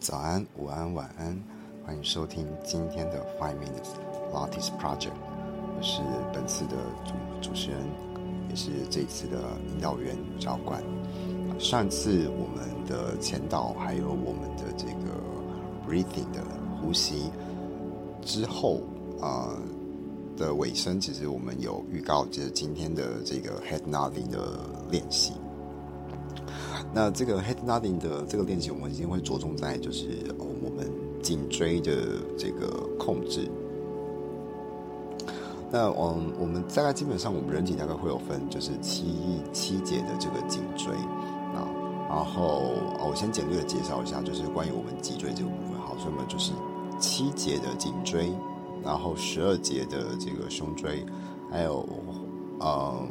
早安、午安、晚安，欢迎收听今天的 Five Minutes Artist Project。我是本次的主主持人，也是这一次的引导员教官。上次我们的前导还有我们的这个 breathing 的呼吸之后啊的尾声，其实我们有预告，就是今天的这个 head nodding 的练习。那这个 head nodding 的这个练习，我们今天会着重在就是我们颈椎的这个控制。那嗯，我们大概基本上我们人体大概会有分就是七七节的这个颈椎啊，然后我先简略的介绍一下，就是关于我们脊椎这个部分。好，所以我们就是七节的颈椎，然后十二节的这个胸椎，还有嗯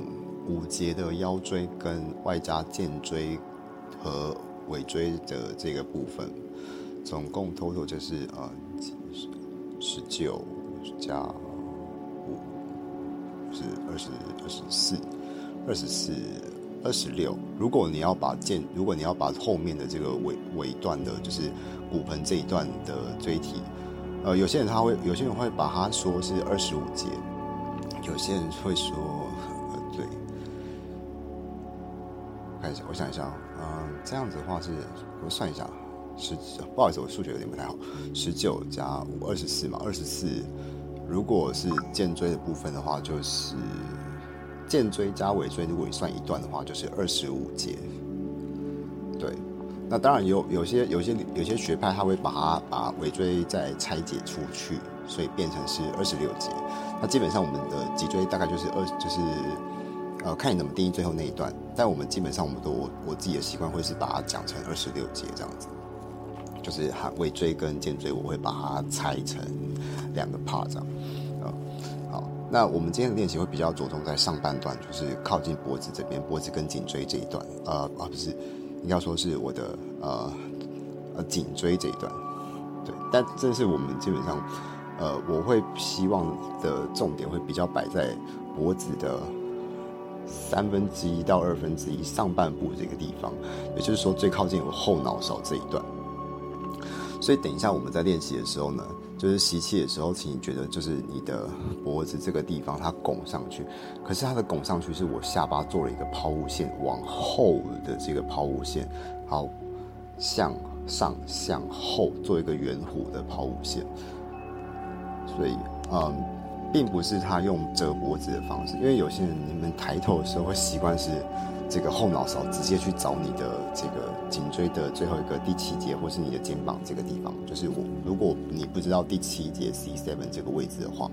五节的腰椎跟外加肩椎。和尾椎的这个部分，总共 total 就是呃十九加五是二十二十四二十四二十六。如果你要把剑，如果你要把后面的这个尾尾段的，就是骨盆这一段的椎体，呃，有些人他会，有些人会把它说是二十五节，有些人会说，对，看一下，我想一下。嗯，这样子的话是，我算一下，十，不好意思，我数学有点不太好，十九加五，二十四嘛，二十四，如果是肩椎的部分的话，就是肩椎加尾椎，如果你算一段的话，就是二十五节。对，那当然有有些有些有些学派他会把它把尾椎再拆解出去，所以变成是二十六节。那基本上我们的脊椎大概就是二，就是。呃，看你怎么定义最后那一段，但我们基本上我们都我我自己的习惯会是把它讲成二十六节这样子，就是哈尾椎跟肩椎我会把它拆成两个 part 这样，啊，好，那我们今天的练习会比较着重在上半段，就是靠近脖子这边，脖子跟颈椎这一段，呃啊不是，应该说是我的呃呃颈椎这一段，对，但这是我们基本上呃我会希望的重点会比较摆在脖子的。三分之一到二分之一上半部这个地方，也就是说最靠近我后脑勺这一段。所以等一下我们在练习的时候呢，就是吸气的时候，请你觉得就是你的脖子这个地方它拱上去，可是它的拱上去是我下巴做了一个抛物线往后的这个抛物线，好向上向后做一个圆弧的抛物线。所以，嗯。并不是他用折脖子的方式，因为有些人你们抬头的时候会习惯是这个后脑勺直接去找你的这个颈椎的最后一个第七节，或是你的肩膀这个地方。就是我，如果你不知道第七节 C seven 这个位置的话，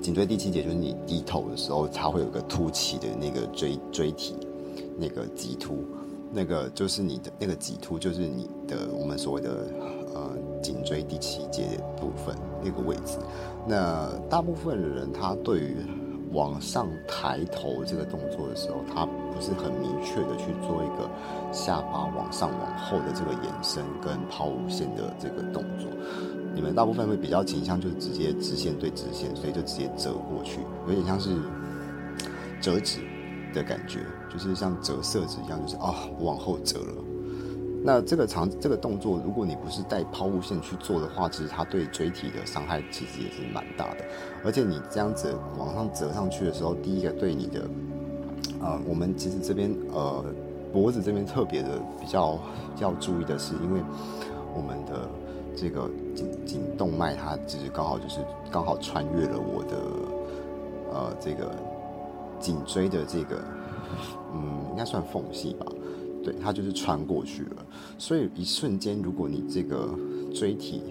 颈椎第七节就是你低头的时候，它会有个凸起的那个椎椎体，那个棘突，那个就是你的那个棘突，就是你的我们所谓的。呃，颈椎第七节部分那个位置，那大部分的人他对于往上抬头这个动作的时候，他不是很明确的去做一个下巴往上往后的这个延伸跟抛物线的这个动作。你们大部分会比较倾向就是直接直线对直线，所以就直接折过去，有点像是折纸的感觉，就是像折色纸一样，就是啊，我往后折了。那这个长这个动作，如果你不是带抛物线去做的话，其实它对椎体的伤害其实也是蛮大的。而且你这样子往上折上去的时候，第一个对你的，呃，我们其实这边呃脖子这边特别的比较要注意的是，因为我们的这个颈颈动脉它其实刚好就是刚好穿越了我的呃这个颈椎的这个嗯应该算缝隙吧。对，它就是穿过去了，所以一瞬间，如果你这个椎体、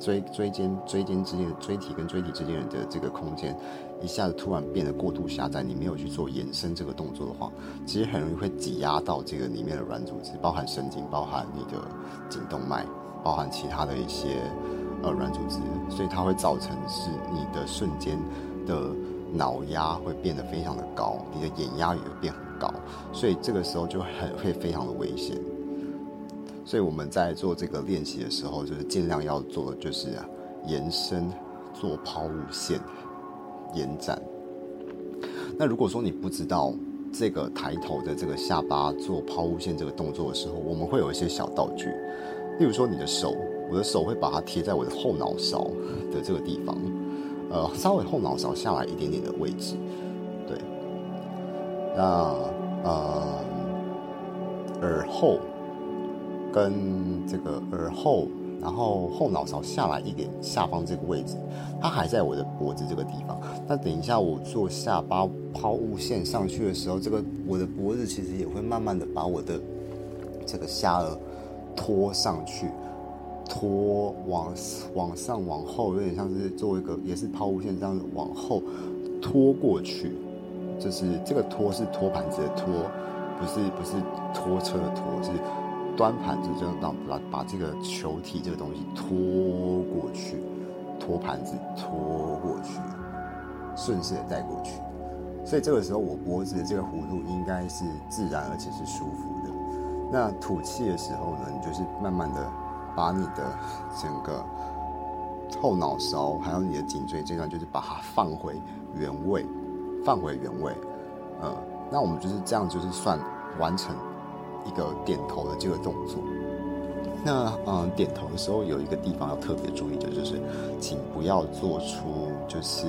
椎椎间、椎间之间的椎体跟椎体之间的这个空间，一下子突然变得过度狭窄，你没有去做延伸这个动作的话，其实很容易会挤压到这个里面的软组织，包含神经、包含你的颈动脉、包含其他的一些呃软组织，所以它会造成是你的瞬间的脑压会变得非常的高，你的眼压也会变很。高，所以这个时候就很会非常的危险。所以我们在做这个练习的时候，就是尽量要做的就是延伸做抛物线延展。那如果说你不知道这个抬头的这个下巴做抛物线这个动作的时候，我们会有一些小道具。例如说你的手，我的手会把它贴在我的后脑勺的这个地方，呃，稍微后脑勺下来一点点的位置，对。那呃，耳后跟这个耳后。然后后脑勺下来一点，下方这个位置，它还在我的脖子这个地方。那等一下我做下巴抛物线上去的时候，这个我的脖子其实也会慢慢的把我的这个下颚拖上去，拖往往上往后，有点像是做一个也是抛物线这样子往后拖过去。就是这个拖是托盘子的拖，不是不是拖车的拖，是。端盘子这样让把把这个球体这个东西拖过去，拖盘子拖过去，顺势的带过去。所以这个时候我脖子的这个弧度应该是自然而且是舒服的。那吐气的时候呢，你就是慢慢的把你的整个后脑勺还有你的颈椎这段，就是把它放回原位，放回原位。嗯，那我们就是这样，就是算完成。一个点头的这个动作，那嗯，点头的时候有一个地方要特别注意的，就是请不要做出就是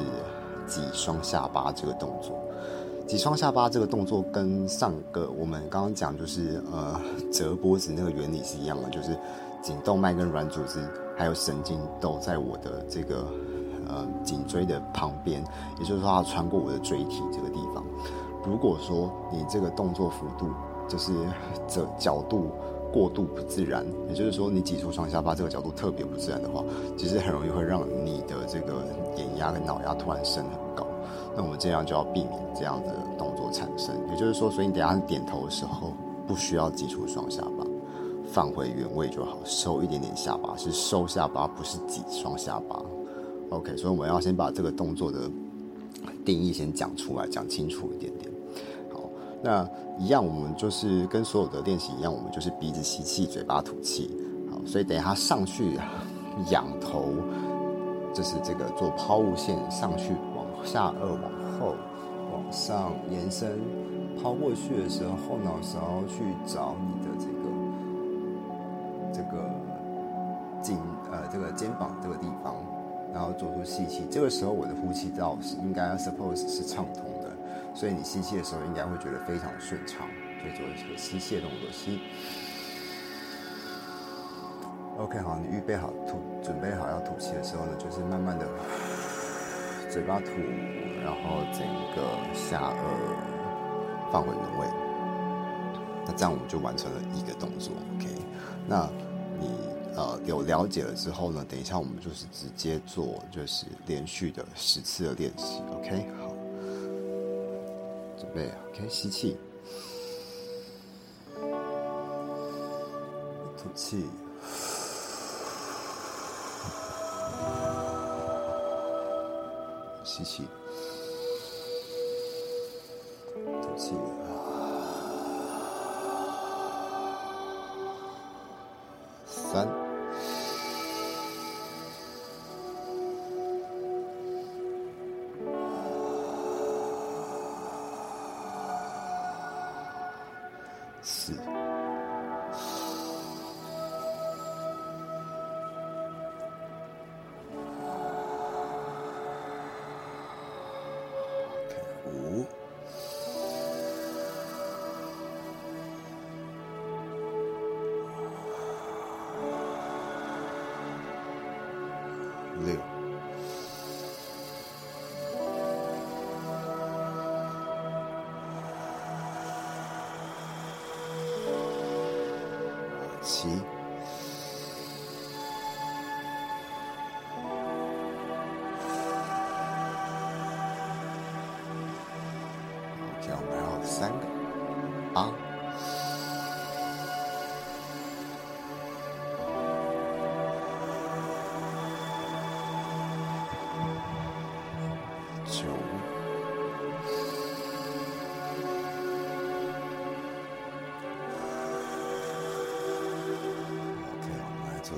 挤双下巴这个动作。挤双下巴这个动作跟上个我们刚刚讲就是呃折脖子那个原理是一样的，就是颈动脉跟软组织还有神经都在我的这个呃颈椎的旁边，也就是说它穿过我的椎体这个地方。如果说你这个动作幅度，就是这角度过度不自然，也就是说，你挤出双下巴这个角度特别不自然的话，其实很容易会让你的这个眼压跟脑压突然升很高。那我们这样就要避免这样的动作产生。也就是说，所以你等下点头的时候，不需要挤出双下巴，放回原位就好，收一点点下巴，是收下巴，不是挤双下巴。OK，所以我们要先把这个动作的定义先讲出来，讲清楚一点点。好那一样，我们就是跟所有的练习一样，我们就是鼻子吸气，嘴巴吐气。好，所以等一下上去仰头，就是这个做抛物线上去，往下颚往后往上延伸，抛过去的时候，后脑勺去找你的这个吸气。这个时候我的呼气道是应该要 suppose 是畅通的。所以你吸气的时候应该会觉得非常顺畅，所以做一个吸气的动作，吸。OK，好，你预备好吐，准备好要吐气的时候呢，就是慢慢的嘴巴吐，然后整个下颚放回原位。那这样我们就完成了一个动作。OK，那呃有了解了之后呢，等一下我们就是直接做就是连续的十次的练习。OK，好。准备，OK，吸气，吐气，吸气，四、六。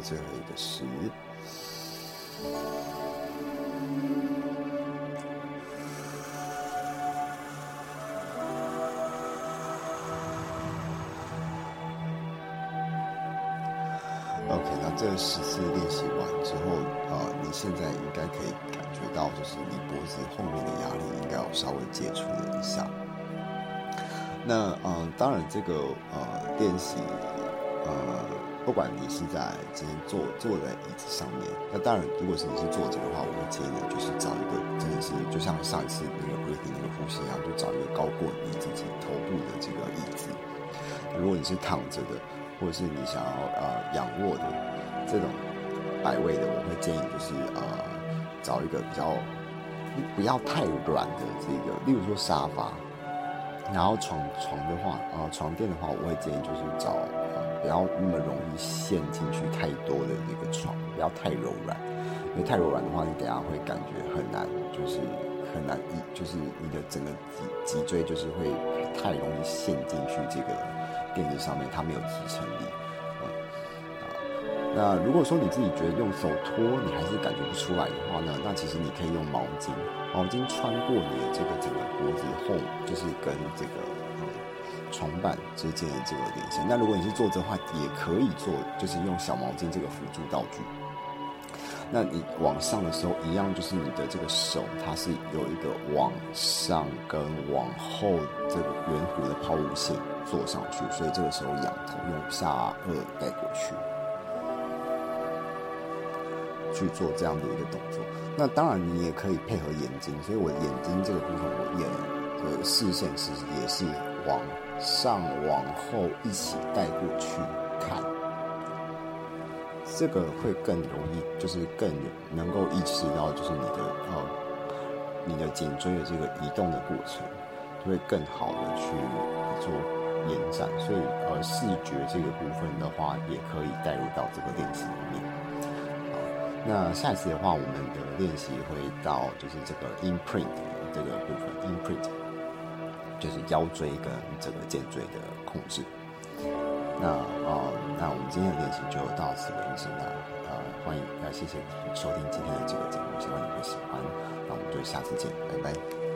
最后一个十。十次练习完之后，呃，你现在应该可以感觉到，就是你脖子后面的压力应该有稍微解除了一下。那嗯，当然这个呃练习，呃，不管你是在今天坐坐在椅子上面，那当然如果是你是坐着的话，我会建议你就是找一个真的是就像上一次那个 breathing 那个呼吸一样，就找一个高过你自己头部的这个椅子。如果你是躺着的。或者是你想要呃仰卧的这种摆位的，我会建议就是呃找一个比较不要太软的这个，例如说沙发。然后床床的话，呃床垫的话，我会建议就是找不要那么容易陷进去太多的那个床，不要太柔软，因为太柔软的话，你等下会感觉很难，就是很难一就是你的整个脊脊椎就是会太容易陷进去这个。垫子上面它没有支撑力，那如果说你自己觉得用手托你还是感觉不出来的话呢，那其实你可以用毛巾，毛巾穿过你的这个整个脖子后，就是跟这个嗯床板之间的这个连线。那如果你是坐着的话，也可以做，就是用小毛巾这个辅助道具。那你往上的时候，一样就是你的这个手，它是有一个往上跟往后这个圆弧的抛物线做上去，所以这个时候仰头用下颚带过去，去做这样的一个动作。那当然你也可以配合眼睛，所以我眼睛这个部分，我眼的视线其实也是往上往后一起带过去看。这个会更容易，就是更能够意识到，就是你的呃，你的颈椎的这个移动的过程，就会更好的去做延展。所以呃，视觉这个部分的话，也可以带入到这个练习里面。那下一次的话，我们的练习会到就是这个 imprint 这个部分，imprint 就是腰椎跟这个肩椎的控制。那啊，那我们今天的练习就到此为止。那呃，欢迎呃，谢谢收听今天的这个节目，希望你会喜欢。那我们就下次见，拜拜。